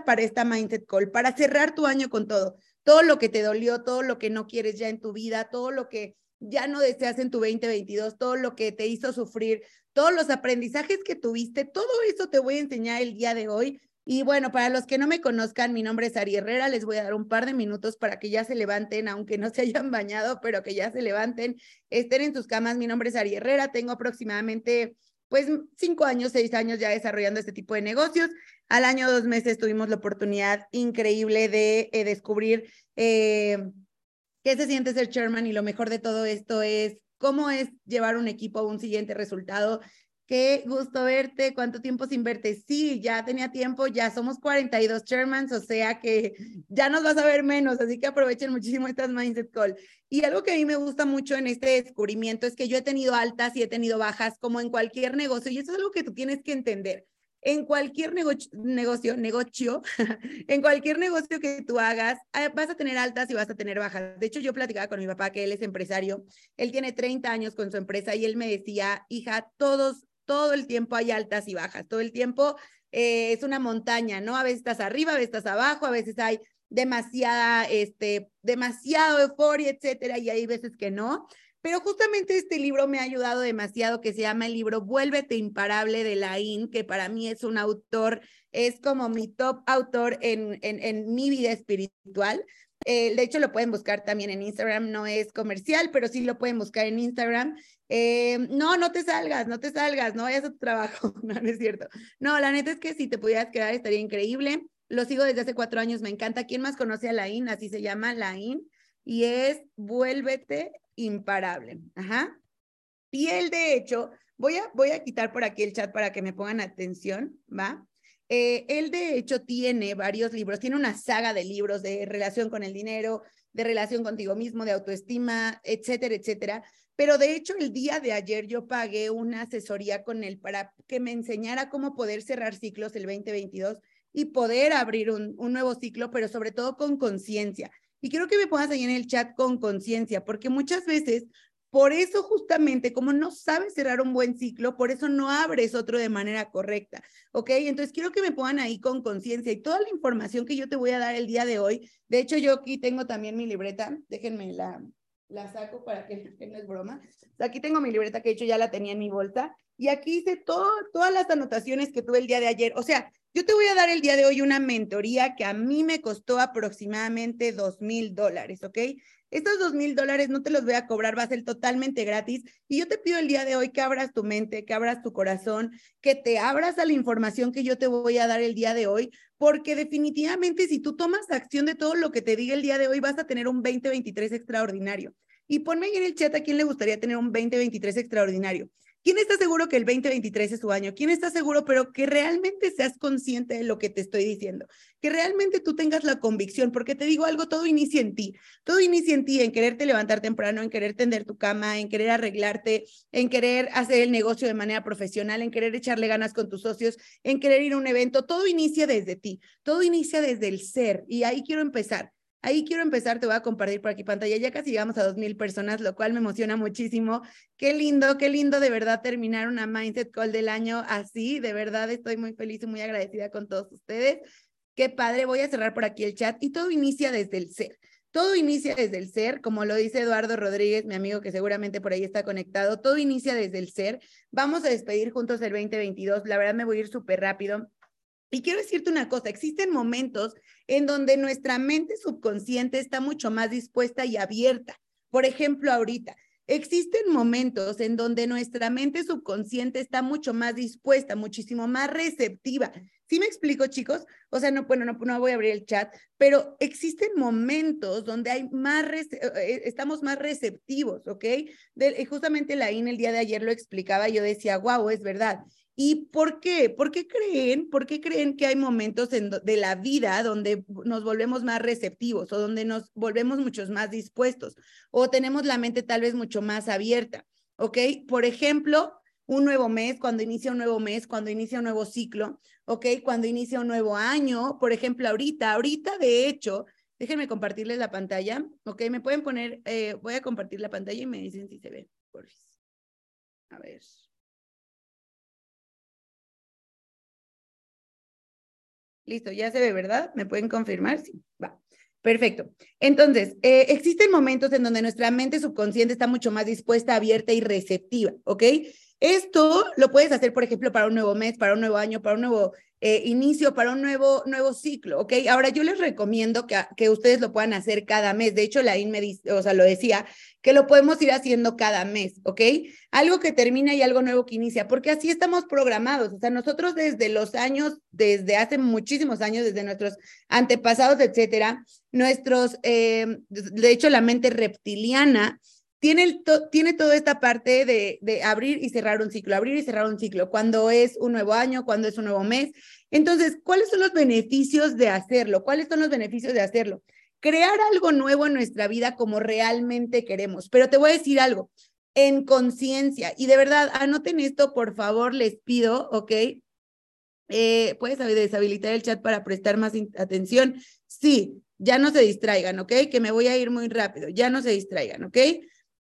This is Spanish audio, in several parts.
para esta Mindset Call, para cerrar tu año con todo. Todo lo que te dolió, todo lo que no quieres ya en tu vida, todo lo que ya no deseas en tu 2022, todo lo que te hizo sufrir, todos los aprendizajes que tuviste, todo eso te voy a enseñar el día de hoy. Y bueno, para los que no me conozcan, mi nombre es Ari Herrera, les voy a dar un par de minutos para que ya se levanten, aunque no se hayan bañado, pero que ya se levanten, estén en sus camas. Mi nombre es Ari Herrera, tengo aproximadamente pues cinco años, seis años ya desarrollando este tipo de negocios. Al año, dos meses tuvimos la oportunidad increíble de eh, descubrir eh, qué se siente ser chairman y lo mejor de todo esto es cómo es llevar un equipo a un siguiente resultado Qué gusto verte. ¿Cuánto tiempo sin verte? Sí, ya tenía tiempo, ya somos 42 chairmans, o sea que ya nos vas a ver menos, así que aprovechen muchísimo estas Mindset Call. Y algo que a mí me gusta mucho en este descubrimiento es que yo he tenido altas y he tenido bajas, como en cualquier negocio, y eso es algo que tú tienes que entender. En cualquier negocio, negocio, negocio, en cualquier negocio que tú hagas, eh, vas a tener altas y vas a tener bajas. De hecho, yo platicaba con mi papá que él es empresario, él tiene 30 años con su empresa y él me decía, hija, todos todo el tiempo hay altas y bajas, todo el tiempo eh, es una montaña, ¿no? A veces estás arriba, a veces estás abajo, a veces hay demasiada, este, demasiado euforia, etcétera, y hay veces que no. Pero justamente este libro me ha ayudado demasiado, que se llama el libro Vuélvete Imparable de Laín, que para mí es un autor, es como mi top autor en, en, en mi vida espiritual. Eh, de hecho, lo pueden buscar también en Instagram, no es comercial, pero sí lo pueden buscar en Instagram. Eh, no, no te salgas, no te salgas, no vayas a tu trabajo, no, no es cierto. No, la neta es que si te pudieras quedar estaría increíble. Lo sigo desde hace cuatro años, me encanta. ¿Quién más conoce a Laín? Así se llama Laín. Y es Vuélvete Imparable. Ajá. Y él, de hecho, voy a, voy a quitar por aquí el chat para que me pongan atención, ¿va? Eh, él de hecho tiene varios libros, tiene una saga de libros de relación con el dinero, de relación contigo mismo, de autoestima, etcétera, etcétera. Pero de hecho el día de ayer yo pagué una asesoría con él para que me enseñara cómo poder cerrar ciclos el 2022 y poder abrir un, nuevo ciclo, pero sobre todo con conciencia. Y quiero que me pongas ahí en el chat con conciencia, porque muchas veces por eso justamente, como no sabes cerrar un buen ciclo, por eso no abres otro de manera correcta, ¿ok? Entonces quiero que me pongan ahí con conciencia y toda la información que yo te voy a dar el día de hoy. De hecho, yo aquí tengo también mi libreta, déjenme la, la saco para que, no es broma. Aquí tengo mi libreta que de hecho ya la tenía en mi bolsa y aquí hice todo, todas las anotaciones que tuve el día de ayer. O sea, yo te voy a dar el día de hoy una mentoría que a mí me costó aproximadamente dos mil dólares, ¿ok? Estos dos mil dólares no te los voy a cobrar, va a ser totalmente gratis. Y yo te pido el día de hoy que abras tu mente, que abras tu corazón, que te abras a la información que yo te voy a dar el día de hoy, porque definitivamente si tú tomas acción de todo lo que te diga el día de hoy, vas a tener un 2023 extraordinario. Y ponme ahí en el chat a quién le gustaría tener un 2023 extraordinario. ¿Quién está seguro que el 2023 es su año? ¿Quién está seguro, pero que realmente seas consciente de lo que te estoy diciendo? Que realmente tú tengas la convicción, porque te digo algo, todo inicia en ti. Todo inicia en ti, en quererte levantar temprano, en querer tender tu cama, en querer arreglarte, en querer hacer el negocio de manera profesional, en querer echarle ganas con tus socios, en querer ir a un evento. Todo inicia desde ti, todo inicia desde el ser. Y ahí quiero empezar. Ahí quiero empezar, te voy a compartir por aquí pantalla. Ya casi llegamos a dos mil personas, lo cual me emociona muchísimo. Qué lindo, qué lindo de verdad terminar una Mindset Call del año así. De verdad estoy muy feliz y muy agradecida con todos ustedes. Qué padre. Voy a cerrar por aquí el chat y todo inicia desde el ser. Todo inicia desde el ser, como lo dice Eduardo Rodríguez, mi amigo que seguramente por ahí está conectado. Todo inicia desde el ser. Vamos a despedir juntos el 2022. La verdad me voy a ir súper rápido. Y quiero decirte una cosa, existen momentos en donde nuestra mente subconsciente está mucho más dispuesta y abierta. Por ejemplo, ahorita, existen momentos en donde nuestra mente subconsciente está mucho más dispuesta, muchísimo más receptiva. ¿Sí me explico, chicos? O sea, no, bueno, no, no voy a abrir el chat, pero existen momentos donde hay más, eh, eh, estamos más receptivos, ¿ok? De, justamente la IN el día de ayer lo explicaba, yo decía, wow, es verdad. ¿Y por qué? ¿Por qué creen? ¿Por qué creen que hay momentos de la vida donde nos volvemos más receptivos o donde nos volvemos muchos más dispuestos o tenemos la mente tal vez mucho más abierta? ¿Ok? Por ejemplo, un nuevo mes, cuando inicia un nuevo mes, cuando inicia un nuevo ciclo, ¿ok? Cuando inicia un nuevo año, por ejemplo, ahorita, ahorita de hecho, déjenme compartirles la pantalla, ¿ok? Me pueden poner, eh, voy a compartir la pantalla y me dicen si se ve. A ver. Listo, ya se ve, ¿verdad? ¿Me pueden confirmar? Sí, va. Perfecto. Entonces, eh, existen momentos en donde nuestra mente subconsciente está mucho más dispuesta, abierta y receptiva, ¿ok? Esto lo puedes hacer, por ejemplo, para un nuevo mes, para un nuevo año, para un nuevo eh, inicio, para un nuevo, nuevo ciclo, ¿ok? Ahora yo les recomiendo que, que ustedes lo puedan hacer cada mes. De hecho, la IN me dice, o sea, lo decía, que lo podemos ir haciendo cada mes, ¿ok? Algo que termina y algo nuevo que inicia, porque así estamos programados. O sea, nosotros desde los años, desde hace muchísimos años, desde nuestros antepasados, etcétera, nuestros, eh, de hecho, la mente reptiliana tiene, tiene toda esta parte de, abrir y cerrar un ciclo, abrir y cerrar un ciclo, cuando es un nuevo año, cuando es un nuevo mes. Entonces, ¿cuáles son los beneficios de hacerlo? ¿Cuáles son los beneficios de hacerlo? Crear algo nuevo en nuestra vida como realmente queremos. Pero te voy a decir algo, en conciencia, y de verdad, anoten esto, por favor, les pido, ¿ok? Eh, ¿Puedes deshabilitar el chat para prestar más atención? Sí, ya no se distraigan, ¿ok? Que me voy a ir muy rápido, ya no se distraigan, ¿ok?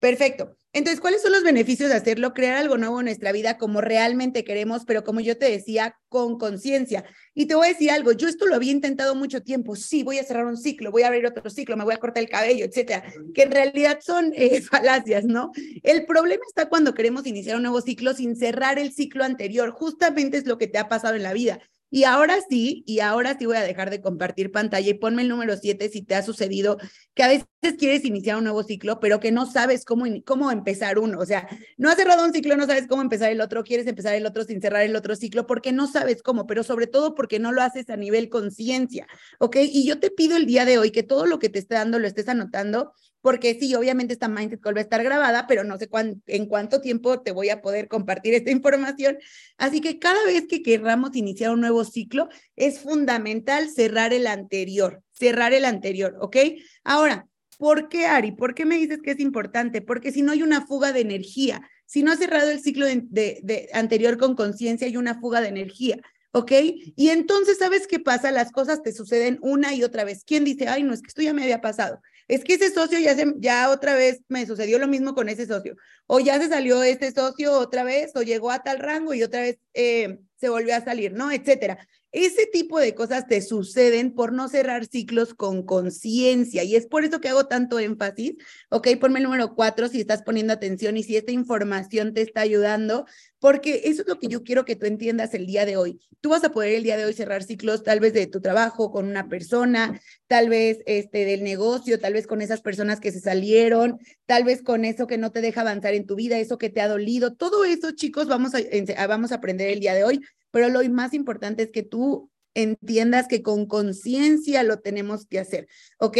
Perfecto. Entonces, ¿cuáles son los beneficios de hacerlo? Crear algo nuevo en nuestra vida como realmente queremos, pero como yo te decía, con conciencia. Y te voy a decir algo, yo esto lo había intentado mucho tiempo. Sí, voy a cerrar un ciclo, voy a abrir otro ciclo, me voy a cortar el cabello, etcétera, que en realidad son eh, falacias, ¿no? El problema está cuando queremos iniciar un nuevo ciclo sin cerrar el ciclo anterior. Justamente es lo que te ha pasado en la vida. Y ahora sí, y ahora sí voy a dejar de compartir pantalla y ponme el número 7 si te ha sucedido que a veces quieres iniciar un nuevo ciclo, pero que no sabes cómo, cómo empezar uno. O sea, no has cerrado un ciclo, no sabes cómo empezar el otro, quieres empezar el otro sin cerrar el otro ciclo porque no sabes cómo, pero sobre todo porque no lo haces a nivel conciencia, ¿ok? Y yo te pido el día de hoy que todo lo que te esté dando lo estés anotando porque sí, obviamente esta Mindset Call va a estar grabada, pero no sé en cuánto tiempo te voy a poder compartir esta información. Así que cada vez que querramos iniciar un nuevo ciclo, es fundamental cerrar el anterior, cerrar el anterior, ¿ok? Ahora, ¿por qué, Ari? ¿Por qué me dices que es importante? Porque si no hay una fuga de energía, si no has cerrado el ciclo de, de anterior con conciencia, hay una fuga de energía. ¿ok? Y entonces, ¿sabes qué pasa? Las cosas te suceden una y otra vez. ¿Quién dice, ay, no, es que esto ya me había pasado? Es que ese socio ya, se, ya otra vez me sucedió lo mismo con ese socio, o ya se salió este socio otra vez, o llegó a tal rango y otra vez eh, se volvió a salir, ¿no? Etcétera. Ese tipo de cosas te suceden por no cerrar ciclos con conciencia y es por eso que hago tanto énfasis. Ok, ponme el número cuatro si estás poniendo atención y si esta información te está ayudando, porque eso es lo que yo quiero que tú entiendas el día de hoy. Tú vas a poder el día de hoy cerrar ciclos tal vez de tu trabajo con una persona, tal vez este del negocio, tal vez con esas personas que se salieron, tal vez con eso que no te deja avanzar en tu vida, eso que te ha dolido. Todo eso, chicos, vamos a, vamos a aprender el día de hoy pero lo más importante es que tú entiendas que con conciencia lo tenemos que hacer, ¿ok?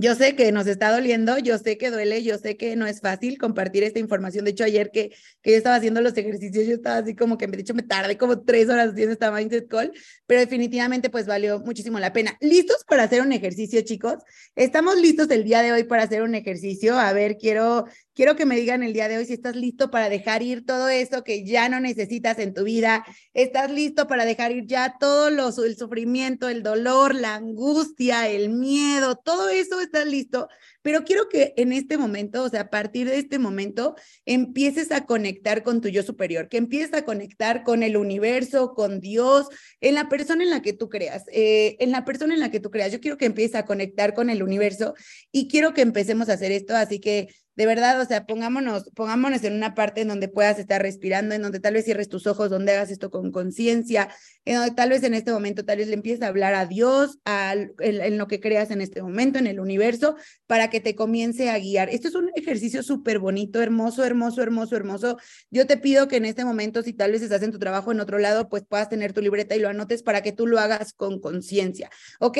Yo sé que nos está doliendo, yo sé que duele, yo sé que no es fácil compartir esta información. De hecho, ayer que, que yo estaba haciendo los ejercicios, yo estaba así como que, de hecho, me tardé como tres horas haciendo esta Mindset Call, pero definitivamente pues valió muchísimo la pena. ¿Listos para hacer un ejercicio, chicos? ¿Estamos listos el día de hoy para hacer un ejercicio? A ver, quiero, quiero que me digan el día de hoy si estás listo para dejar ir todo eso que ya no necesitas en tu vida. ¿Estás listo para dejar ir ya todo el sufrimiento, el dolor, la angustia, el miedo, todo eso? estás listo, pero quiero que en este momento, o sea, a partir de este momento, empieces a conectar con tu yo superior, que empieces a conectar con el universo, con Dios, en la persona en la que tú creas, eh, en la persona en la que tú creas. Yo quiero que empieces a conectar con el universo y quiero que empecemos a hacer esto, así que de verdad, o sea, pongámonos, pongámonos en una parte en donde puedas estar respirando, en donde tal vez cierres tus ojos, donde hagas esto con conciencia, en donde tal vez en este momento tal vez le empieces a hablar a Dios, a, en, lo que creas en este momento, en el universo, para que te comience a guiar. Esto es un ejercicio súper bonito, hermoso, hermoso, hermoso, hermoso. Yo te pido que en este momento, si tal vez estás en tu trabajo en otro lado, pues puedas tener tu libreta y lo anotes para que tú lo hagas con conciencia, ¿ok?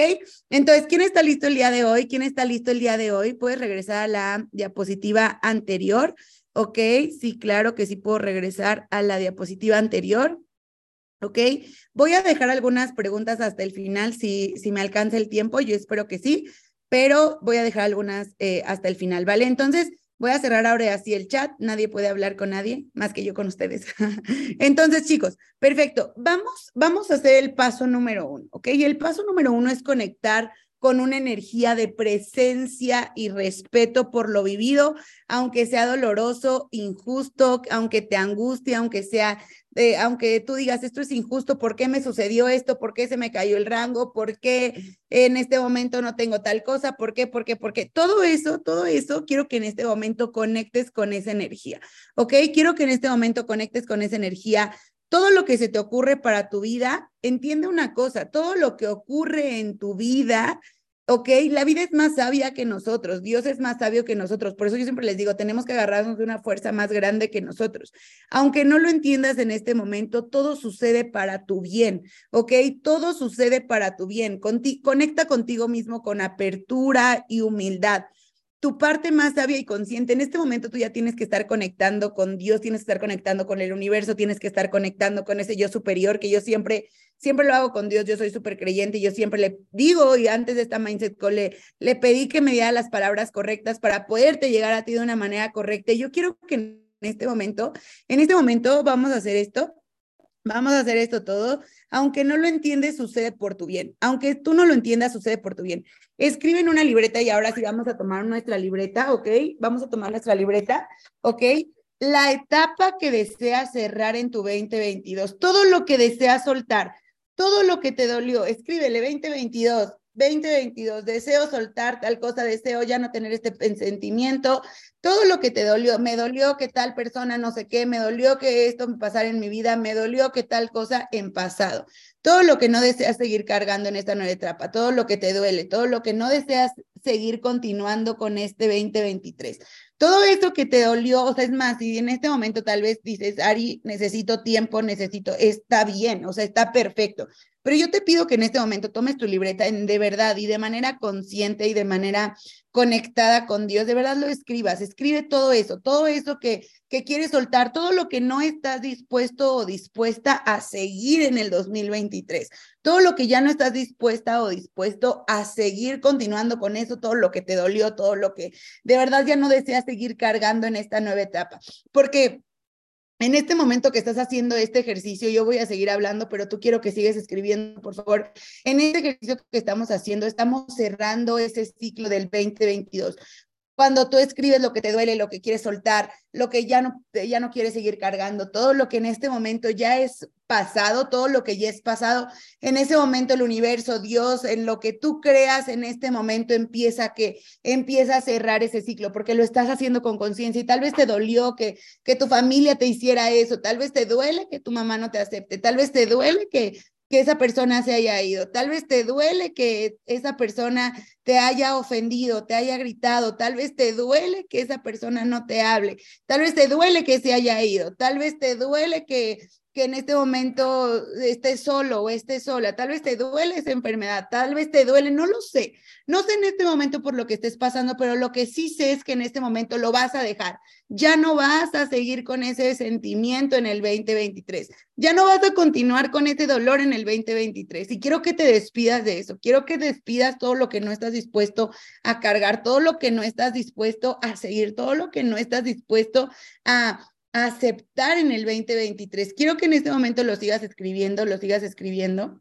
Entonces, ¿quién está listo el día de hoy? ¿Quién está listo el día de hoy? Puedes regresar a la diapositiva anterior. Ok, sí, claro que sí puedo regresar a la diapositiva anterior. Ok, voy a dejar algunas preguntas hasta el final si, si me alcanza el tiempo, yo espero que sí, pero voy a dejar algunas eh, hasta el final, ¿vale? Entonces, voy a cerrar ahora así el chat, nadie puede hablar con nadie más que yo con ustedes. Entonces, chicos, perfecto, vamos, vamos a hacer el paso número uno, ¿ok? Y el paso número uno es conectar con una energía de presencia y respeto por lo vivido, aunque sea doloroso, injusto, aunque te angustie, aunque sea, eh, aunque tú digas, esto es injusto, ¿por qué me sucedió esto? ¿Por qué se me cayó el rango? ¿Por qué en este momento no tengo tal cosa? ¿Por qué? ¿Por qué? ¿Por qué? Todo eso, todo eso, quiero que en este momento conectes con esa energía, ¿ok? Quiero que en este momento conectes con esa energía todo lo que se te ocurre para tu vida, entiende una cosa, todo lo que ocurre en tu vida, ok, la vida es más sabia que nosotros, Dios es más sabio que nosotros, por eso yo siempre les digo, tenemos que agarrarnos de una fuerza más grande que nosotros. Aunque no lo entiendas en este momento, todo sucede para tu bien, ok, todo sucede para tu bien. conecta contigo mismo con apertura y humildad tu parte más sabia y consciente. En este momento tú ya tienes que estar conectando con Dios, tienes que estar conectando con el universo, tienes que estar conectando con ese yo superior que yo siempre, siempre lo hago con Dios. Yo soy súper creyente y yo siempre le digo, y antes de esta Mindset le, le pedí que me diera las palabras correctas para poderte llegar a ti de una manera correcta. Y yo quiero que en este momento, en este momento vamos a hacer esto. Vamos a hacer esto todo. Aunque no lo entiendes, sucede por tu bien. Aunque tú no lo entiendas, sucede por tu bien. Escribe en una libreta y ahora sí vamos a tomar nuestra libreta, ¿ok? Vamos a tomar nuestra libreta, ¿ok? La etapa que deseas cerrar en tu 2022, todo lo que deseas soltar, todo lo que te dolió, escríbele 2022, 2022, deseo soltar tal cosa, deseo ya no tener este sentimiento, todo lo que te dolió, me dolió que tal persona no sé qué, me dolió que esto me pasara en mi vida, me dolió que tal cosa en pasado. Todo lo que no deseas seguir cargando en esta nueva etapa, todo lo que te duele, todo lo que no deseas seguir continuando con este 2023. Todo eso que te dolió, o sea, es más, si en este momento tal vez dices, Ari, necesito tiempo, necesito, está bien, o sea, está perfecto. Pero yo te pido que en este momento tomes tu libreta en, de verdad y de manera consciente y de manera conectada con Dios, de verdad lo escribas, escribe todo eso, todo eso que, que quieres soltar, todo lo que no estás dispuesto o dispuesta a seguir en el 2023, todo lo que ya no estás dispuesta o dispuesto a seguir continuando con eso, todo lo que te dolió, todo lo que de verdad ya no deseas seguir cargando en esta nueva etapa, porque en este momento que estás haciendo este ejercicio, yo voy a seguir hablando, pero tú quiero que sigas escribiendo, por favor. En este ejercicio que estamos haciendo, estamos cerrando ese ciclo del 2022. Cuando tú escribes lo que te duele, lo que quieres soltar, lo que ya no, ya no quieres seguir cargando, todo lo que en este momento ya es pasado, todo lo que ya es pasado, en ese momento el universo, Dios, en lo que tú creas en este momento empieza que empieza a cerrar ese ciclo porque lo estás haciendo con conciencia y tal vez te dolió que que tu familia te hiciera eso, tal vez te duele que tu mamá no te acepte, tal vez te duele que que esa persona se haya ido. Tal vez te duele que esa persona te haya ofendido, te haya gritado, tal vez te duele que esa persona no te hable, tal vez te duele que se haya ido, tal vez te duele que que en este momento estés solo o estés sola, tal vez te duele esa enfermedad, tal vez te duele, no lo sé, no sé en este momento por lo que estés pasando, pero lo que sí sé es que en este momento lo vas a dejar, ya no vas a seguir con ese sentimiento en el 2023, ya no vas a continuar con ese dolor en el 2023 y quiero que te despidas de eso, quiero que despidas todo lo que no estás dispuesto a cargar, todo lo que no estás dispuesto a seguir, todo lo que no estás dispuesto a aceptar en el 2023. Quiero que en este momento lo sigas escribiendo, lo sigas escribiendo.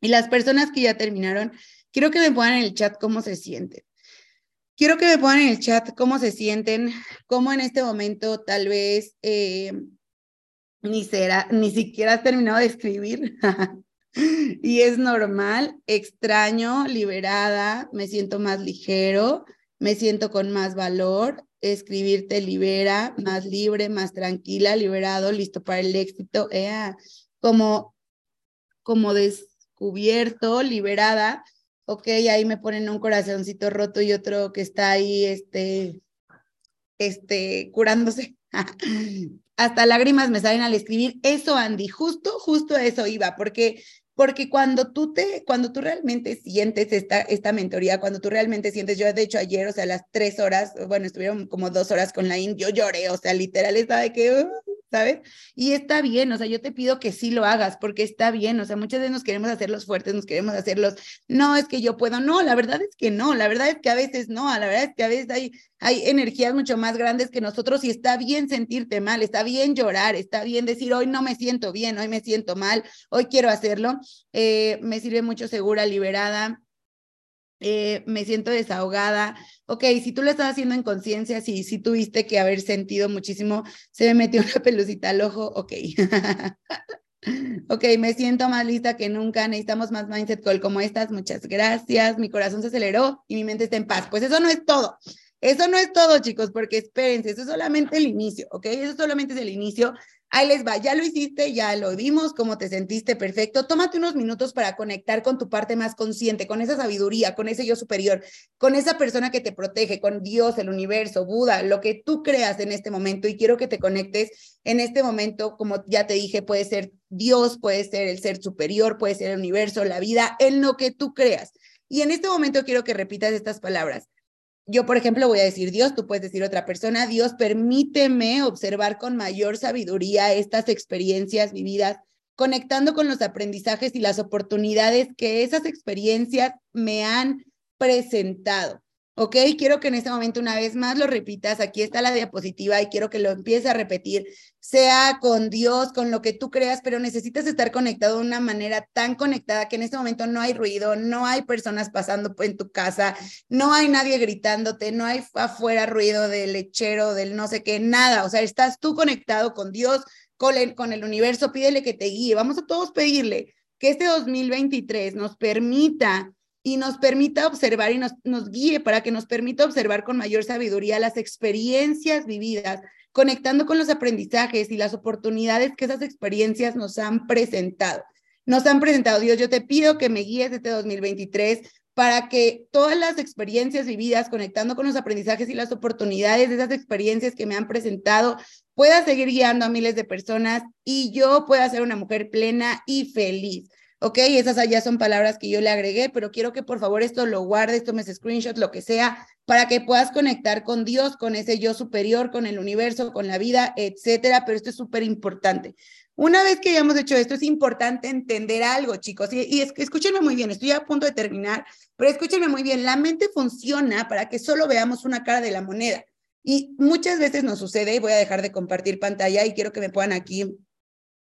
Y las personas que ya terminaron, quiero que me pongan en el chat cómo se sienten. Quiero que me pongan en el chat cómo se sienten, cómo en este momento tal vez eh, ni, será, ni siquiera has terminado de escribir. y es normal, extraño, liberada, me siento más ligero, me siento con más valor, escribir te libera, más libre, más tranquila, liberado, listo para el éxito, como, como descubierto, liberada, ok, ahí me ponen un corazoncito roto y otro que está ahí, este, este, curándose. Hasta lágrimas me salen al escribir eso, Andy, justo, justo eso iba, porque porque cuando tú te, cuando tú realmente sientes esta, esta mentoría, cuando tú realmente sientes, yo de hecho ayer, o sea, las tres horas, bueno, estuvieron como dos horas con la IN, yo lloré, o sea, literal estaba de que, ¿sabes? Y está bien, o sea, yo te pido que sí lo hagas, porque está bien, o sea, muchas veces nos queremos hacer los fuertes, nos queremos hacer los, no, es que yo puedo, no, la verdad es que no, la verdad es que a veces no, la verdad es que a veces hay, hay energías mucho más grandes que nosotros y está bien sentirte mal, está bien llorar, está bien decir, hoy no me siento bien, hoy me siento mal, hoy quiero hacerlo, eh, me sirve mucho segura, liberada, eh, me siento desahogada. Ok, si tú lo estás haciendo en conciencia, si, si tuviste que haber sentido muchísimo, se me metió una pelucita al ojo, ok. ok, me siento más lista que nunca, necesitamos más mindset call como estas, muchas gracias, mi corazón se aceleró y mi mente está en paz. Pues eso no es todo. Eso no es todo, chicos, porque espérense, eso es solamente el inicio, ¿ok? Eso solamente es el inicio. Ahí les va, ya lo hiciste, ya lo vimos, cómo te sentiste perfecto. Tómate unos minutos para conectar con tu parte más consciente, con esa sabiduría, con ese yo superior, con esa persona que te protege, con Dios, el universo, Buda, lo que tú creas en este momento. Y quiero que te conectes en este momento, como ya te dije, puede ser Dios, puede ser el ser superior, puede ser el universo, la vida, en lo que tú creas. Y en este momento quiero que repitas estas palabras yo, por ejemplo, voy a decir Dios, tú puedes decir otra persona, Dios, permíteme observar con mayor sabiduría estas experiencias vividas, conectando con los aprendizajes y las oportunidades que esas experiencias me han presentado. ¿Ok? Quiero que en este momento una vez más lo repitas, aquí está la diapositiva y quiero que lo empieces a repetir, sea con Dios, con lo que tú creas, pero necesitas estar conectado de una manera tan conectada que en este momento no hay ruido, no hay personas pasando en tu casa, no hay nadie gritándote, no hay afuera ruido del lechero, del no sé qué, nada, o sea, estás tú conectado con Dios, con el, con el universo, pídele que te guíe, vamos a todos pedirle que este 2023 nos permita y nos permita observar y nos, nos guíe para que nos permita observar con mayor sabiduría las experiencias vividas, conectando con los aprendizajes y las oportunidades que esas experiencias nos han presentado. Nos han presentado, Dios, yo te pido que me guíes este 2023 para que todas las experiencias vividas, conectando con los aprendizajes y las oportunidades de esas experiencias que me han presentado, pueda seguir guiando a miles de personas y yo pueda ser una mujer plena y feliz. Ok, esas allá son palabras que yo le agregué, pero quiero que por favor esto lo guardes, tomes screenshots, lo que sea, para que puedas conectar con Dios, con ese yo superior, con el universo, con la vida, etcétera. Pero esto es súper importante. Una vez que hayamos hecho esto, es importante entender algo, chicos. Y, y es, escúchenme muy bien, estoy a punto de terminar, pero escúchenme muy bien. La mente funciona para que solo veamos una cara de la moneda. Y muchas veces nos sucede, y voy a dejar de compartir pantalla y quiero que me puedan aquí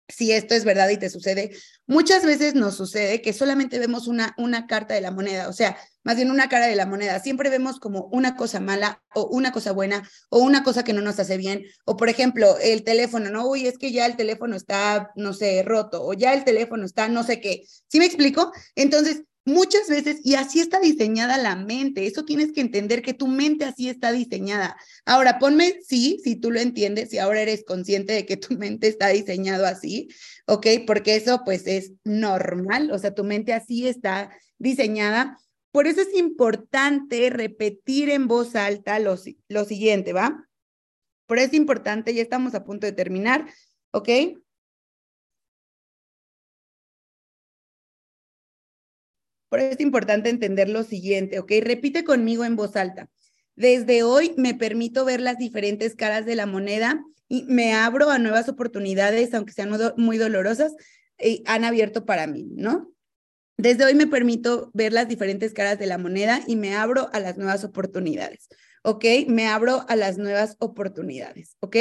si esto es verdad y te sucede, muchas veces nos sucede que solamente vemos una, una carta de la moneda, o sea, más bien una cara de la moneda. Siempre vemos como una cosa mala o una cosa buena o una cosa que no nos hace bien. O por ejemplo, el teléfono, ¿no? Uy, es que ya el teléfono está, no sé, roto o ya el teléfono está, no sé qué. ¿Sí me explico? Entonces, Muchas veces, y así está diseñada la mente, eso tienes que entender que tu mente así está diseñada. Ahora, ponme sí, si tú lo entiendes, si ahora eres consciente de que tu mente está diseñado así, ¿ok? Porque eso pues es normal, o sea, tu mente así está diseñada. Por eso es importante repetir en voz alta lo, lo siguiente, ¿va? Por eso es importante, ya estamos a punto de terminar, ¿ok? Es importante entender lo siguiente, ¿ok? Repite conmigo en voz alta. Desde hoy me permito ver las diferentes caras de la moneda y me abro a nuevas oportunidades, aunque sean muy dolorosas, y han abierto para mí, ¿no? Desde hoy me permito ver las diferentes caras de la moneda y me abro a las nuevas oportunidades. ¿Ok? Me abro a las nuevas oportunidades, ¿ok?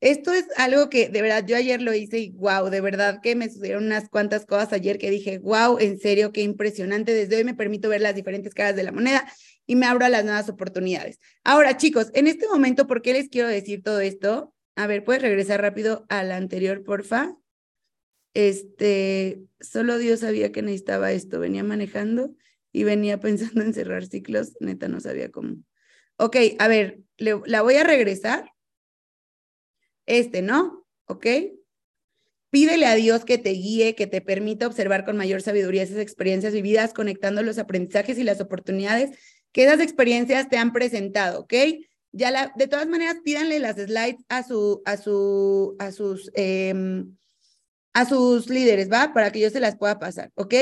Esto es algo que de verdad yo ayer lo hice y wow, de verdad que me sucedieron unas cuantas cosas ayer que dije, wow, en serio, qué impresionante. Desde hoy me permito ver las diferentes caras de la moneda y me abro a las nuevas oportunidades. Ahora, chicos, en este momento, ¿por qué les quiero decir todo esto? A ver, ¿puedes regresar rápido al anterior, porfa? Este, solo Dios sabía que necesitaba esto. Venía manejando y venía pensando en cerrar ciclos, neta no sabía cómo. Ok, a ver, la voy a regresar. Este, ¿no? ¿Ok? Pídele a Dios que te guíe, que te permita observar con mayor sabiduría esas experiencias vividas, conectando los aprendizajes y las oportunidades que esas experiencias te han presentado, ¿ok? Ya de todas maneras, pídanle las slides a su, a su, a sus, em, a sus líderes, ¿va? Para que yo se las pueda pasar, ¿ok?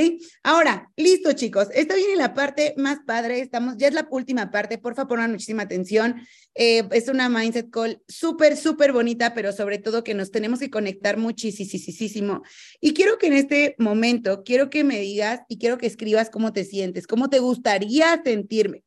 Ahora, listo, chicos. Esta viene la parte más padre. Estamos, ya es la última parte. Por favor, pongan muchísima atención. Eh, es una mindset call súper, súper bonita, pero sobre todo que nos tenemos que conectar muchísimo. Y quiero que en este momento, quiero que me digas y quiero que escribas cómo te sientes, cómo te gustaría sentirme.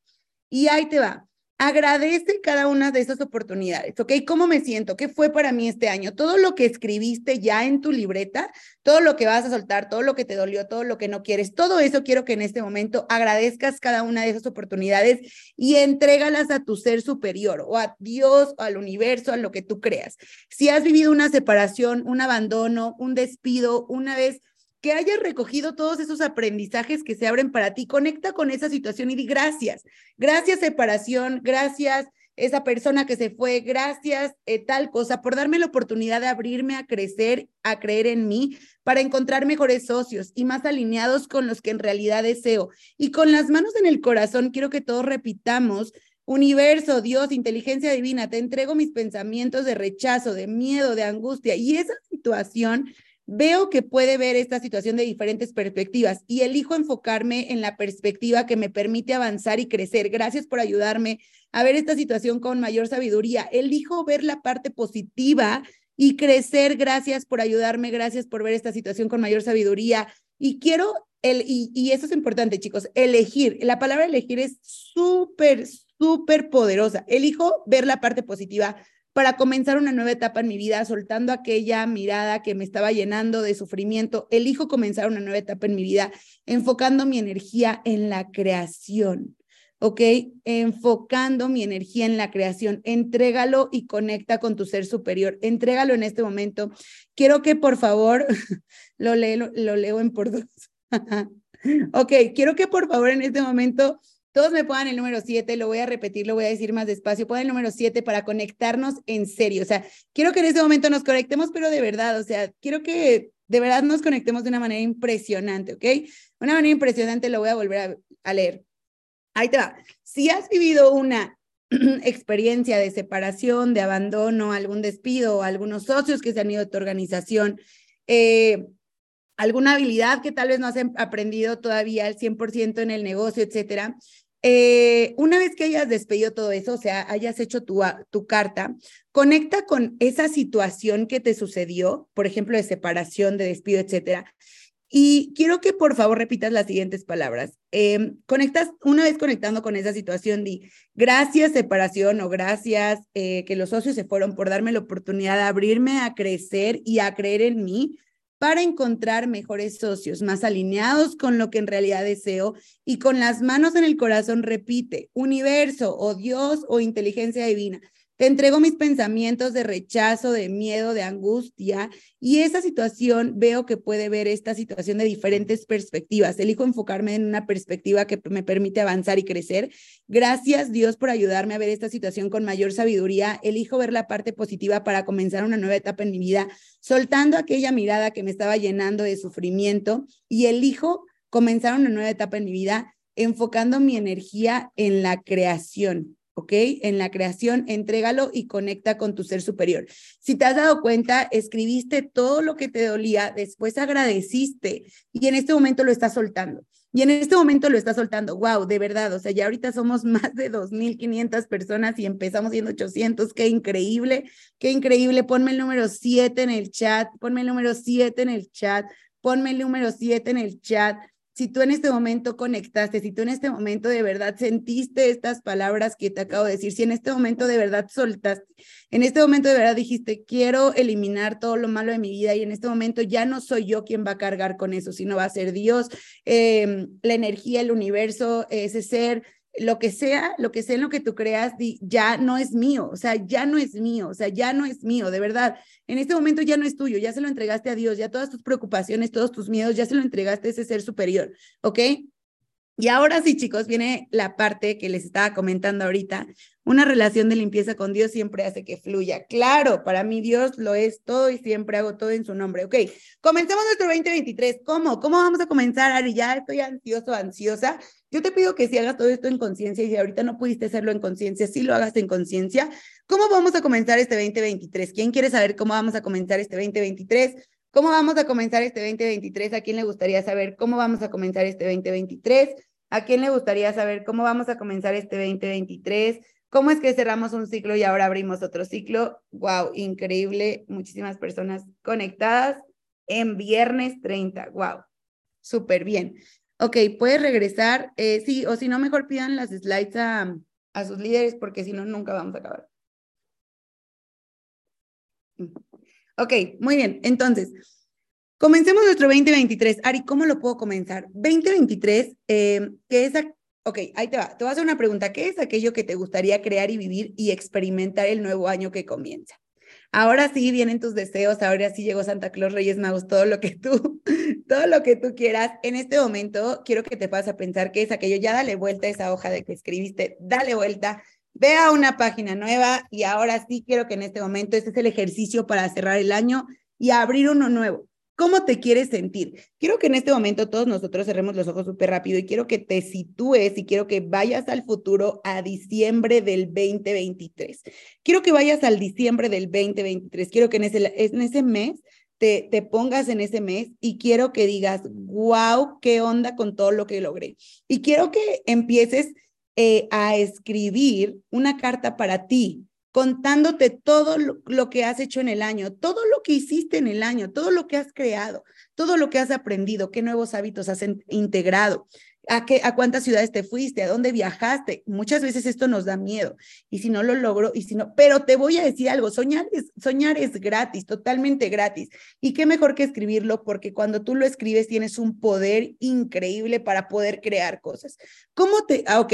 Y ahí te va. Agradece cada una de esas oportunidades, ¿ok? ¿Cómo me siento? ¿Qué fue para mí este año? Todo lo que escribiste ya en tu libreta, todo lo que vas a soltar, todo lo que te dolió, todo lo que no quieres, todo eso quiero que en este momento agradezcas cada una de esas oportunidades y entrégalas a tu ser superior o a Dios o al universo, a lo que tú creas. Si has vivido una separación, un abandono, un despido, una vez que hayas recogido todos esos aprendizajes que se abren para ti. Conecta con esa situación y di gracias. Gracias separación, gracias esa persona que se fue, gracias eh, tal cosa por darme la oportunidad de abrirme a crecer, a creer en mí, para encontrar mejores socios y más alineados con los que en realidad deseo. Y con las manos en el corazón, quiero que todos repitamos Universo, Dios, inteligencia divina, te entrego mis pensamientos de rechazo, de miedo, de angustia. Y esa situación veo que puede ver esta situación de diferentes perspectivas y elijo enfocarme en la perspectiva que me permite avanzar y crecer. Gracias por ayudarme a ver esta situación con mayor sabiduría. Elijo ver la parte positiva y crecer. Gracias por ayudarme, gracias por ver esta situación con mayor sabiduría. Y quiero, el, y, y eso es importante, chicos, elegir. La palabra elegir es súper, súper poderosa. Elijo ver la parte positiva para comenzar una nueva etapa en mi vida, soltando aquella mirada que me estaba llenando de sufrimiento. Elijo comenzar una nueva etapa en mi vida, enfocando mi energía en la creación. ¿ok? Enfocando mi energía en la creación. Entrégalo y conecta con tu ser superior. Entrégalo en este momento. Quiero que por favor, lo, leo, lo leo en por dos. ok, quiero que por favor en este momento todos me pongan el número 7, lo voy a repetir, lo voy a decir más despacio. Pongan el número 7 para conectarnos en serio. O sea, quiero que en este momento nos conectemos, pero de verdad, o sea, quiero que de verdad nos conectemos de una manera impresionante, ¿ok? Una manera impresionante lo voy a volver a, leer. Ahí te va. Si has vivido una experiencia de separación, de abandono, algún despido, algunos socios que se han ido de tu organización, eh, alguna habilidad que tal vez no has aprendido todavía al 100% en el negocio, etcétera, eh, una vez que hayas despedido todo eso, o sea, hayas hecho tu, tu carta, conecta con esa situación que te sucedió, por ejemplo, de separación, de despido, etcétera. Y quiero que por favor repitas las siguientes palabras. Em, conectas, una vez conectando con esa situación, di gracias separación o gracias eh, que los socios se fueron por darme la oportunidad de abrirme a crecer y a creer en mí para encontrar mejores socios, más alineados con lo que en realidad deseo y con las manos en el corazón repite, universo o Dios o inteligencia divina. Te entrego mis pensamientos de rechazo, de miedo, de angustia y esa situación veo que puede ver esta situación de diferentes perspectivas. Elijo enfocarme en una perspectiva que me permite avanzar y crecer. Gracias Dios por ayudarme a ver esta situación con mayor sabiduría. Elijo ver la parte positiva para comenzar una nueva etapa en mi vida, soltando aquella mirada que me estaba llenando de sufrimiento y elijo comenzar una nueva etapa en mi vida enfocando mi energía en la creación ¿ok? En la creación, entrégalo y conecta con tu ser superior. Si te has dado cuenta, escribiste todo lo que te dolía, después agradeciste y en este momento lo estás soltando. Y en este momento lo estás soltando. Wow, de verdad. O sea, ya ahorita somos más de 2.500 personas y empezamos siendo 800. Qué increíble, qué increíble. Ponme el número 7 en el chat. Ponme el número 7 en el chat. Ponme el número 7 en el chat si tú en este momento conectaste, si tú en este momento de verdad sentiste estas palabras que te acabo de decir, si en este momento de verdad soltaste, en este momento de verdad dijiste, quiero eliminar todo lo malo de mi vida y en este momento ya no soy yo quien va a cargar con eso, sino va a ser Dios, eh, la energía, el universo, ese ser lo que sea, lo que sea lo que tú creas, ya no es mío, o sea, ya no es mío, o sea, ya no es mío, de verdad. En este momento ya no es tuyo, ya se lo entregaste a Dios, ya todas tus preocupaciones, todos tus miedos, ya se lo entregaste a ese ser superior, ¿ok? Y ahora sí, chicos, viene la parte que les estaba comentando ahorita. Una relación de limpieza con Dios siempre hace que fluya. Claro, para mí Dios lo es todo y siempre hago todo en su nombre. Ok, comencemos nuestro 2023. ¿Cómo? ¿Cómo vamos a comenzar, Ari? Ya estoy ansioso, ansiosa. Yo te pido que si hagas todo esto en conciencia y si ahorita no pudiste hacerlo en conciencia, si lo hagas en conciencia. ¿Cómo vamos a comenzar este 2023? ¿Quién quiere saber cómo vamos a comenzar este 2023? ¿Cómo vamos a comenzar este 2023? ¿A quién le gustaría saber cómo vamos a comenzar este 2023? ¿A quién le gustaría saber cómo vamos a comenzar este 2023? ¿Cómo es que cerramos un ciclo y ahora abrimos otro ciclo? ¡Wow! Increíble. Muchísimas personas conectadas en viernes 30. ¡Wow! Súper bien. Ok, puedes regresar. Eh, sí, o si no, mejor pidan las slides a, a sus líderes porque si no, nunca vamos a acabar. Mm. Ok, muy bien. Entonces, comencemos nuestro 2023. Ari, ¿cómo lo puedo comenzar? 2023, eh, ¿qué es? Ok, ahí te va. Te voy a hacer una pregunta. ¿Qué es aquello que te gustaría crear y vivir y experimentar el nuevo año que comienza? Ahora sí vienen tus deseos, ahora sí llegó Santa Claus, Reyes Magos, todo lo que tú, todo lo que tú quieras. En este momento quiero que te pases a pensar qué es aquello. Ya dale vuelta a esa hoja de que escribiste, dale vuelta, ve a una página nueva y ahora sí quiero que en este momento este es el ejercicio para cerrar el año y abrir uno nuevo. ¿Cómo te quieres sentir? Quiero que en este momento todos nosotros cerremos los ojos súper rápido y quiero que te sitúes y quiero que vayas al futuro a diciembre del 2023. Quiero que vayas al diciembre del 2023. Quiero que en ese, mes te, te pongas en ese mes y quiero que digas, wow, qué onda con todo lo que logré. Y quiero que empieces eh, a escribir una carta para ti, contándote todo lo, que has hecho en el año, todo lo que hiciste en el año, todo lo que has creado, todo lo que has aprendido, qué nuevos hábitos has integrado, a, qué, a cuántas ciudades te fuiste, a dónde viajaste. Muchas veces esto nos da miedo. Y si no lo logro, y si no, pero te voy a decir algo, soñar es, soñar es gratis, totalmente gratis. Y qué mejor que escribirlo, porque cuando tú lo escribes tienes un poder increíble para poder crear cosas. ¿Cómo te, ah, ok,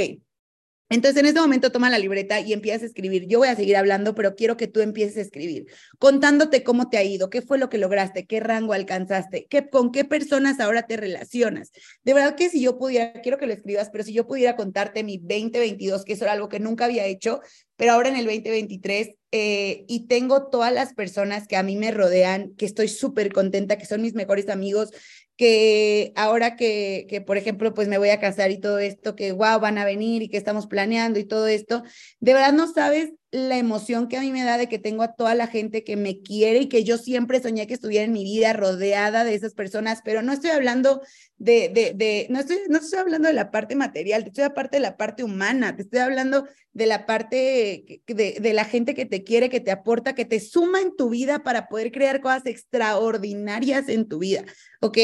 entonces, en este momento toma la libreta y empiezas a escribir. Yo voy a seguir hablando, pero quiero que tú empieces a escribir, contándote cómo te ha ido, qué fue lo que lograste, qué rango alcanzaste, qué, con qué personas ahora te relacionas. De verdad que si yo pudiera, quiero que lo escribas, pero si yo pudiera contarte mi 2022, que eso era algo que nunca había hecho, pero ahora en el 2023, eh, y tengo todas las personas que a mí me rodean, que estoy súper contenta, que son mis mejores amigos, que ahora que, que, por ejemplo, pues me voy a casar y todo esto, que wow, van a venir y que estamos planeando y todo esto, de verdad no sabes la emoción que a mí me da de que tengo a toda la gente que me quiere y que yo siempre soñé que estuviera en mi vida rodeada de esas personas, pero no estoy hablando de, de, no, estoy, no estoy hablando de la parte material, te estoy aparte de la parte humana, te estoy hablando de la parte de, de la gente que te quiere, que te aporta, que te suma en tu vida para poder crear cosas extraordinarias en tu vida, ¿ok?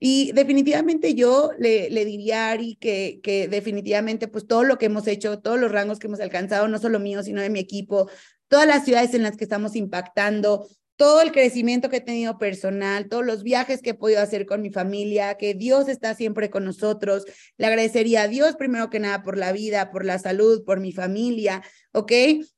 Y definitivamente yo le, le diría a Ari que, que definitivamente pues todo lo que hemos hecho, todos los rangos que hemos alcanzado, no solo mío, sino de mi equipo, equipo, todas las ciudades en las que estamos impactando, todo el crecimiento que he tenido personal, todos los viajes que he podido hacer con mi familia, que Dios está siempre con nosotros. Le agradecería a Dios primero que nada por la vida, por la salud, por mi familia, ¿ok?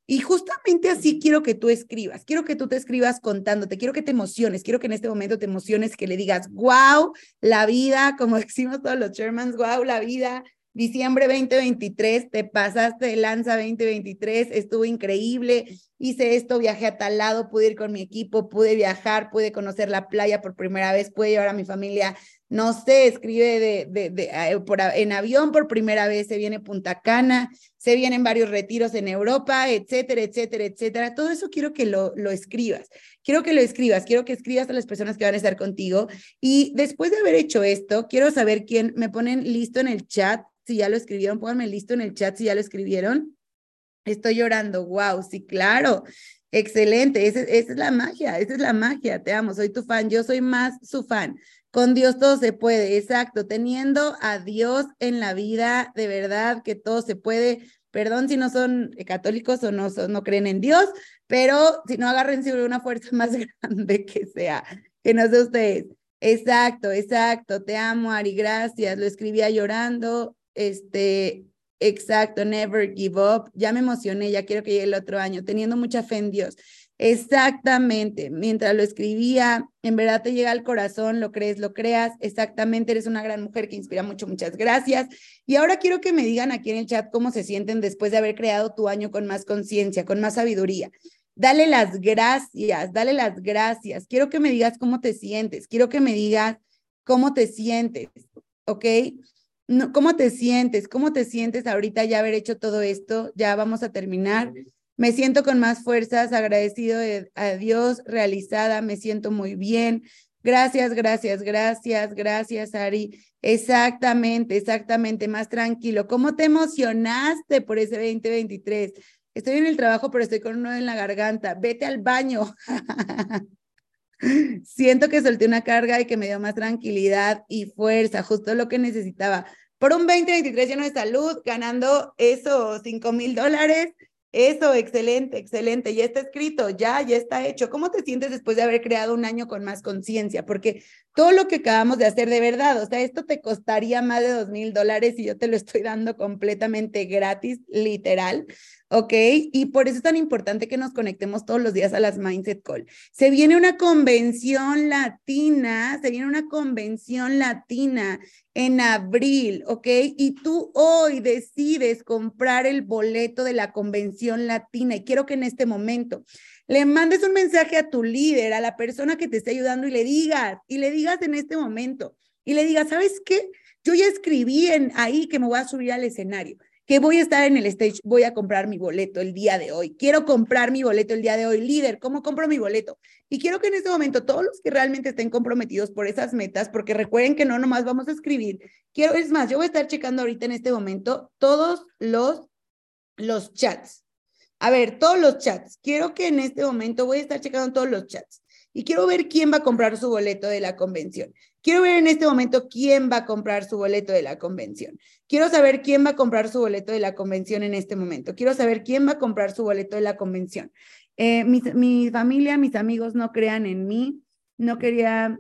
Y justamente así quiero que tú escribas, quiero que tú te escribas contándote, quiero que te emociones, quiero que en este momento te emociones, que le digas, wow, la vida, como decimos todos los Shermans, wow, la vida, Diciembre 2023, te pasaste de lanza 2023, estuvo increíble, hice esto, viajé a tal lado, pude ir con mi equipo, pude viajar, pude conocer la playa por primera vez, pude llevar a mi familia, no sé, escribe de, de, de, eh, en avión por primera vez, se viene Punta Cana, se vienen varios retiros en Europa, etcétera, etcétera, etcétera. Todo eso quiero que lo, lo escribas, quiero que lo escribas, quiero que escribas a las personas que van a estar contigo. Y después de haber hecho esto, quiero saber quién me ponen listo en el chat si ya lo escribieron, pónganme listo en el chat si ya lo escribieron. Estoy llorando, wow, sí, claro, excelente, esa, es la magia, esa es la magia, te amo, soy tu fan, yo soy más su fan. Con Dios todo se puede, exacto, teniendo a Dios en la vida, de verdad que todo se puede. Perdón si no son católicos o no, no creen en Dios, pero si no agarren siempre una fuerza más grande que sea, que no sé ustedes. Exacto, exacto, te amo, Ari, gracias. Lo escribía llorando, este, exacto, never give up. Ya me emocioné, ya quiero que llegue el otro año, teniendo mucha fe en Dios. Exactamente, mientras lo escribía, en verdad te llega al corazón, lo crees, lo creas, exactamente, eres una gran mujer que inspira mucho, muchas gracias. Y ahora quiero que me digan aquí en el chat cómo se sienten después de haber creado tu año con más conciencia, con más sabiduría. Dale las gracias, dale las gracias. Quiero que me digas cómo te sientes, quiero que me digas cómo te sientes, ¿ok? ¿Cómo te sientes? ¿Cómo te sientes ahorita ya haber hecho todo esto? Ya vamos a terminar. Me siento con más fuerzas, agradecido a Dios, realizada, me siento muy bien. Gracias, gracias, gracias, gracias, Ari. Exactamente, exactamente, más tranquilo. ¿Cómo te emocionaste por ese 2023? Estoy en el trabajo, pero estoy con uno en la garganta. Vete al baño. Siento que solté una carga y que me dio más tranquilidad y fuerza, justo lo que necesitaba. por un 2023 lleno de salud, ganando esos 5 mil dólares. Eso, excelente, excelente. Ya está escrito, ya, ya está hecho. ¿Cómo te sientes después de haber creado un año con más conciencia? Porque todo lo que acabamos de hacer de verdad, o sea, esto te costaría más de dos mil dólares y yo te lo estoy dando completamente gratis, literal. ¿ok? Y por eso es tan importante que nos conectemos todos los días a las Mindset Call. Se viene una convención latina, se viene una convención latina en abril, ¿ok? Y tú hoy decides comprar el boleto de la convención latina y quiero que en este momento le mandes un mensaje a tu líder, a la persona que te está ayudando y le digas, y le digas en este momento, y le digas, ¿sabes qué? Yo ya escribí en ahí que me voy a subir al escenario que voy a estar en el stage, voy a comprar mi boleto el día de hoy. Quiero comprar mi boleto el día de hoy. Líder, ¿cómo compro mi boleto? Y quiero que en este momento todos los que realmente estén comprometidos por esas metas, porque recuerden que no nomás vamos a escribir, quiero, es más, yo voy a estar checando ahorita en este momento todos los, los chats. A ver, todos los chats. Quiero que en este momento voy a estar checando todos los chats y quiero ver quién va a comprar su boleto de la convención. Quiero ver en este momento quién va a comprar su boleto de la convención. Quiero saber quién va a comprar su boleto de la convención en este momento. Quiero saber quién va a comprar su boleto de la convención. Eh, mi, familia, mis amigos no crean en mí. No quería.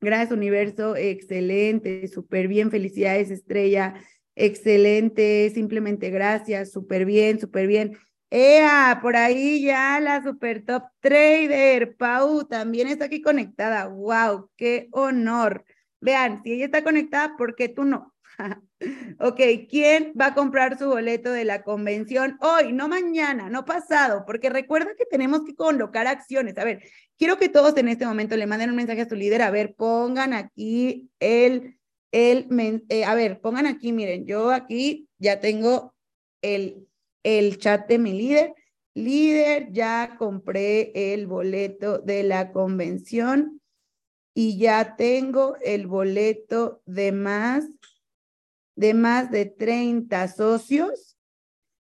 Gracias, universo. Excelente, súper bien. Felicidades, estrella. Excelente, simplemente gracias, súper bien, súper bien. Ea, por ahí ya la super top trader, Pau, también está aquí conectada. ¡Wow! ¡Qué honor! Vean, si ella está conectada, ¿por qué tú no? ok, ¿quién va a comprar su boleto de la convención hoy? No mañana, no pasado, porque recuerda que tenemos que colocar acciones. A ver, quiero que todos en este momento le manden un mensaje a su líder. A ver, pongan aquí el, el, eh, a ver, pongan aquí, miren, yo aquí ya tengo el el chat de mi líder. Líder, ya compré el boleto de la convención y ya tengo el boleto de más de más de 30 socios,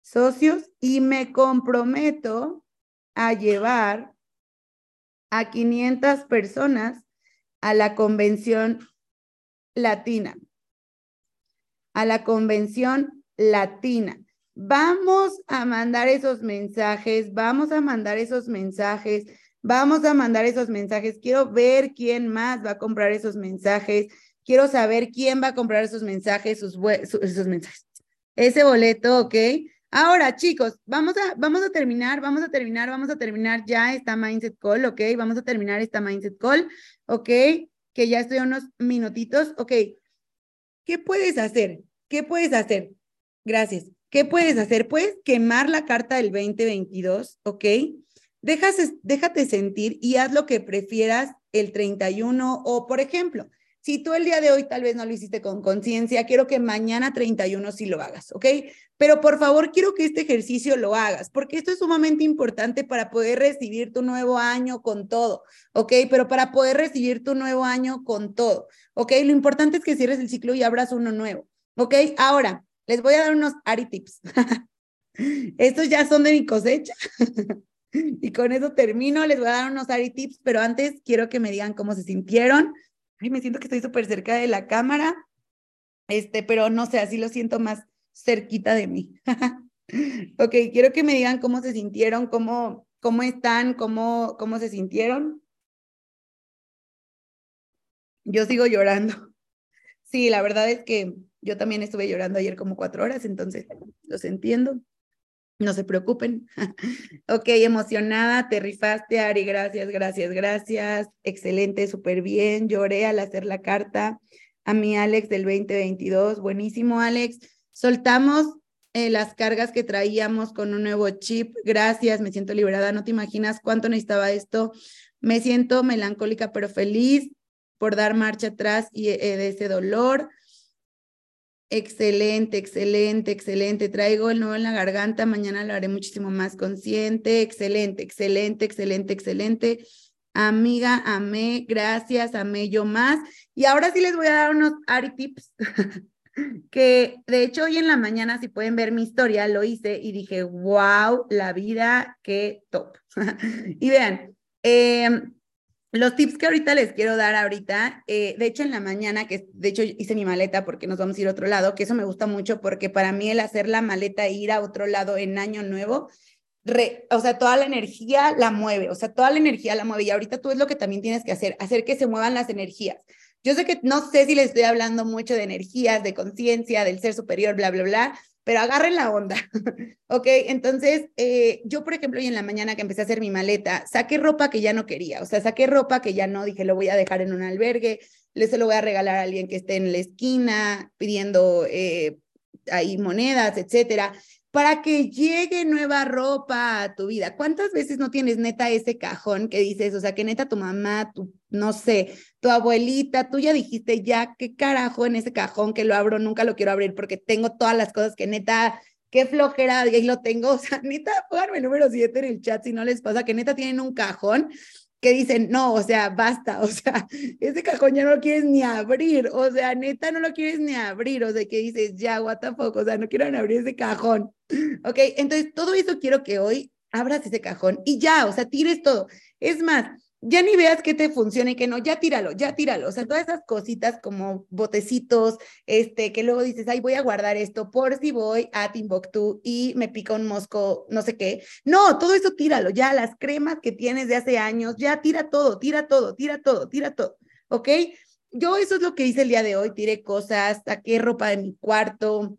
socios y me comprometo a llevar a 500 personas a la convención latina, a la convención latina. Vamos a mandar esos mensajes, vamos a mandar esos mensajes, vamos a mandar esos mensajes. Quiero ver quién más va a comprar esos mensajes. Quiero saber quién va a comprar esos mensajes, esos mensajes. Ese boleto, ¿ok? Ahora, chicos, vamos a, vamos a terminar, vamos a terminar, vamos a terminar ya esta Mindset Call, ¿ok? Vamos a terminar esta Mindset Call, ¿ok? Que ya estoy unos minutitos, ¿ok? ¿Qué puedes hacer? ¿Qué puedes hacer? Gracias. ¿Qué puedes hacer? Puedes quemar la carta del 2022, ¿ok? déjate sentir y haz lo que prefieras el 31 o, por ejemplo, si tú el día de hoy tal vez no lo hiciste con conciencia, quiero que mañana 31 sí lo hagas, ¿ok? Pero por favor, quiero que este ejercicio lo hagas, porque esto es sumamente importante para poder recibir tu nuevo año con todo, ¿ok? Pero para poder recibir tu nuevo año con todo, ¿ok? Lo importante es que cierres el ciclo y abras uno nuevo, ¿ok? Ahora, les voy a dar unos Ari tips. Estos ya son de mi cosecha. y con eso termino. Les voy a dar unos Ari tips, pero antes quiero que me digan cómo se sintieron. Ay, me siento que estoy súper cerca de la cámara. Este, pero no sé, así lo siento más cerquita de mí. ok, quiero que me digan cómo se sintieron, cómo, cómo están, cómo, cómo se sintieron. Yo sigo llorando. Sí, la verdad es que yo también estuve llorando ayer como cuatro horas, entonces los entiendo. No se preocupen. ok, emocionada, te rifaste, Ari, gracias, gracias, gracias. Excelente, súper bien. Lloré al hacer la carta a mi Alex del 2022. Buenísimo, Alex. Soltamos eh, las cargas que traíamos con un nuevo chip. Gracias, me siento liberada. No te imaginas cuánto necesitaba esto. Me siento melancólica, pero feliz por dar marcha atrás y eh, de ese dolor. Excelente, excelente, excelente. Traigo el nuevo en la garganta, mañana lo haré muchísimo más consciente. Excelente, excelente, excelente, excelente. Amiga, amé, gracias, amé yo más. Y ahora sí les voy a dar unos Ari tips, que de hecho hoy en la mañana, si pueden ver mi historia, lo hice y dije, wow, la vida, qué top. y vean, em, los tips que ahorita les quiero dar ahorita, eh, de hecho en la mañana, que de hecho hice mi maleta porque nos vamos a ir a otro lado, que eso me gusta mucho porque para mí el hacer la maleta e ir a otro lado en año nuevo, o sea, toda la energía la mueve, o sea, toda la energía la mueve y ahorita tú es lo que también tienes que hacer, hacer que se muevan las energías. Yo sé que no sé si les estoy hablando mucho de energías, de conciencia, del ser superior, bla, bla, bla, pero agarren la onda, ¿ok? Entonces, eh, yo, por ejemplo, hoy en la mañana que empecé a hacer mi maleta, saqué ropa que ya no quería, o sea, saqué ropa que ya no, dije, lo voy a dejar en un albergue, le se lo voy a regalar a alguien que esté en la esquina pidiendo eh, ahí monedas, etcétera para que llegue nueva ropa a tu vida. ¿Cuántas veces no tienes neta ese cajón que dices, o sea, que neta tu mamá, tu, no sé, tu abuelita, tú ya dijiste, ya, qué carajo en ese cajón que lo abro, nunca lo quiero abrir porque tengo todas las cosas que neta, qué flojera, y ahí lo tengo, o sea, neta, pónganme el número 7 en el chat si no les pasa, que neta tienen un cajón que dicen, no, o sea, basta, o sea, ese cajón ya no lo quieres ni abrir, o sea, neta no lo quieres ni abrir, o sea, que dices, ya, what the fuck, o sea, no quiero abrir ese cajón, ok, entonces todo eso quiero que hoy abras ese cajón y ya, o sea, tires todo. Es más, ya ni veas que te funciona y que no, ya tíralo, ya tíralo. O sea, todas esas cositas como botecitos, este, que luego dices, ay, voy a guardar esto por si voy a Timbuktu y me pica un mosco, no sé qué. No, todo eso tíralo, ya las cremas que tienes de hace años, ya tira todo, tira todo, tira todo, tira todo, ¿ok? Yo eso es lo que hice el día de hoy, tiré cosas, saqué ropa de mi cuarto,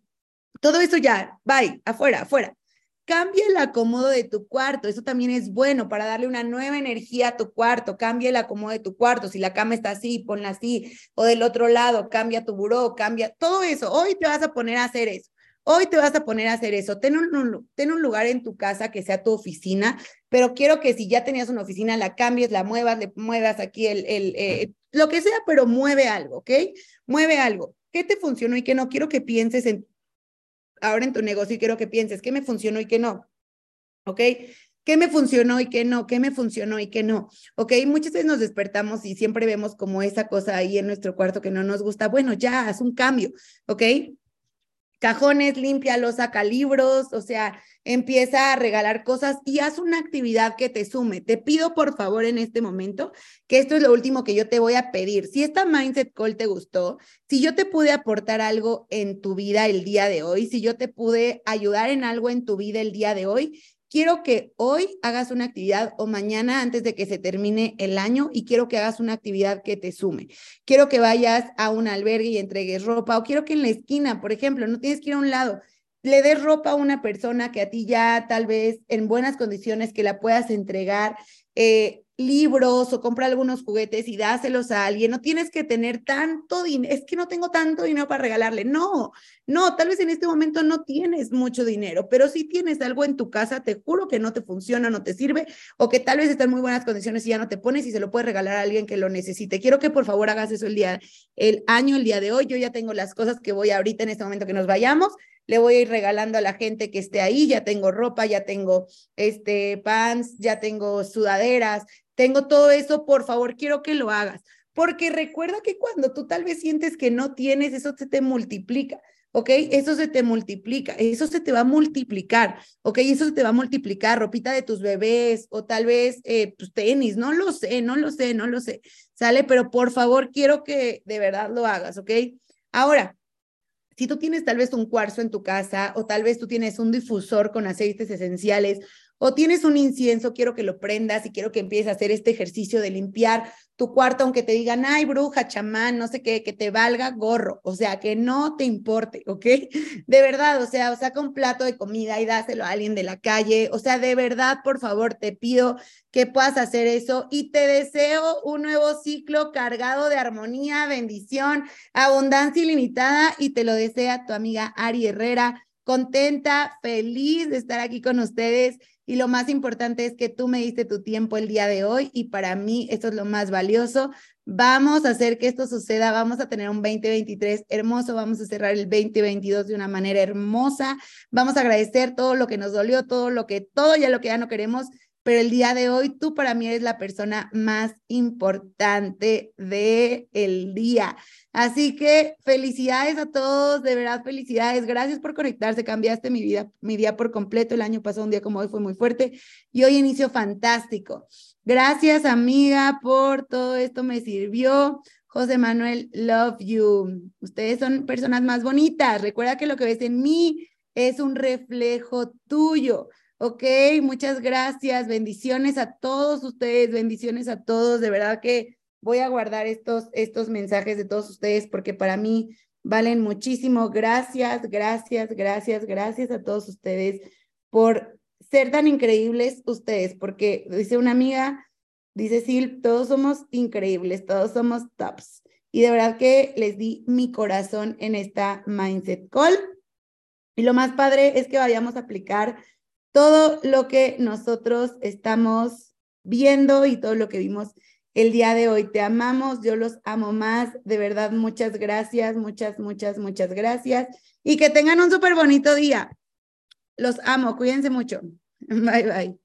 todo eso ya, bye, afuera, afuera. Cambia el acomodo de tu cuarto, eso también es bueno para darle una nueva energía a tu cuarto. Cambia el acomodo de tu cuarto, si la cama está así, ponla así, o del otro lado, cambia tu buró, cambia todo eso. Hoy te vas a poner a hacer eso. Hoy te vas a poner a hacer eso. Ten un, lugar en tu casa que sea tu oficina, pero quiero que si ya tenías una oficina, la cambies, la muevas, le muevas aquí el, el eh, lo que sea, pero mueve algo, ¿ok? Mueve algo. ¿Qué te funcionó y qué no? Quiero que pienses en ahora en tu negocio y quiero que pienses qué me funcionó y qué no. ¿Ok? ¿Qué me funcionó y qué no? ¿Qué me funcionó y qué no? ¿Ok? Muchas veces nos despertamos y siempre vemos como esa cosa ahí en nuestro cuarto que no nos gusta. Bueno, ya, haz un cambio. ¿Ok? Cajones, límpialos, saca libros, o sea, empieza a regalar cosas y haz una actividad que te sume. Te pido por favor en este momento que esto es lo último que yo te voy a pedir. Si esta Mindset Call te gustó, si yo te pude aportar algo en tu vida el día de hoy, si yo te pude ayudar en algo en tu vida el día de hoy, quiero que hoy hagas una actividad o mañana antes de que se termine el año y quiero que hagas una actividad que te sume. Quiero que vayas a un albergue y entregues ropa o quiero que en la esquina, por ejemplo, no tienes que ir a un lado, le des ropa a una persona que a ti ya tal vez en buenas condiciones que la puedas entregar. Eh, libros o compra algunos juguetes y dáselos a alguien. No tienes que tener tanto dinero. Es que no tengo tanto dinero para regalarle. No, no, tal vez en este momento no tienes mucho dinero, pero si tienes algo en tu casa, te juro que no te funciona, no te sirve o que tal vez está en muy buenas condiciones y ya no te pones y se lo puedes regalar a alguien que lo necesite. Quiero que por favor hagas eso el día, el año, el día de hoy. Yo ya tengo las cosas que voy ahorita en este momento que nos vayamos le voy a ir regalando a la gente que esté ahí, ya tengo ropa, ya tengo este pants, ya tengo sudaderas, tengo todo eso, por favor, quiero que lo hagas. Porque recuerda que cuando tú tal vez sientes que no tienes, eso se te multiplica, ¿ok? Eso se te multiplica, eso se te va a multiplicar, ¿ok? Eso se te va a multiplicar, ropita de tus bebés o tal vez eh, tus tenis, no lo sé, no lo sé, no lo sé, ¿sale? Pero por favor, quiero que de verdad lo hagas, ¿ok? Ahora, si tú tienes tal vez un cuarzo en tu casa o tal vez tú tienes un difusor con aceites esenciales o tienes un incienso, quiero que lo prendas y quiero que empieces a hacer este ejercicio de limpiar tu cuarto, aunque te digan, ay, bruja, chamán, no sé qué, que te valga gorro, o sea, que no te importe, ¿ok? De verdad, o sea, saca un plato de comida y dáselo a alguien de la calle, o sea, de verdad, por favor, te pido que puedas hacer eso y te deseo un nuevo ciclo cargado de armonía, bendición, abundancia ilimitada y te lo desea tu amiga Ari Herrera, contenta, feliz de estar aquí con ustedes y lo más importante es que tú me diste tu tiempo el día de hoy y para mí esto es lo más valioso. Vamos a hacer que esto suceda, vamos a tener un 2023 hermoso, vamos a cerrar el 2022 de una manera hermosa, vamos a agradecer todo lo que nos dolió, todo lo que, todo ya lo que ya no queremos, pero el día de hoy tú para mí eres la persona más importante de el día. Así que felicidades a todos, de verdad felicidades. Gracias por conectarse, cambiaste mi vida, mi día por completo. El año pasado un día como hoy fue muy fuerte y hoy inicio fantástico. Gracias amiga por todo esto me sirvió. José Manuel, love you. Ustedes son personas más bonitas. Recuerda que lo que ves en mí es un reflejo tuyo. Ok, muchas gracias. Bendiciones a todos ustedes, bendiciones a todos. De verdad que voy a guardar estos, estos mensajes de todos ustedes porque para mí valen muchísimo. Gracias, gracias, gracias, gracias a todos ustedes por ser tan increíbles ustedes, porque dice una amiga, dice Sil, todos somos increíbles, todos somos tops. Y de verdad que les di mi corazón en esta Mindset Call. Y lo más padre es que vayamos a aplicar todo lo que nosotros estamos viendo y todo lo que vimos el día de hoy. Te amamos, yo los amo más. De verdad, muchas gracias, muchas, muchas, muchas gracias. Y que tengan un súper bonito día. Los amo, cuídense mucho. Bye, bye.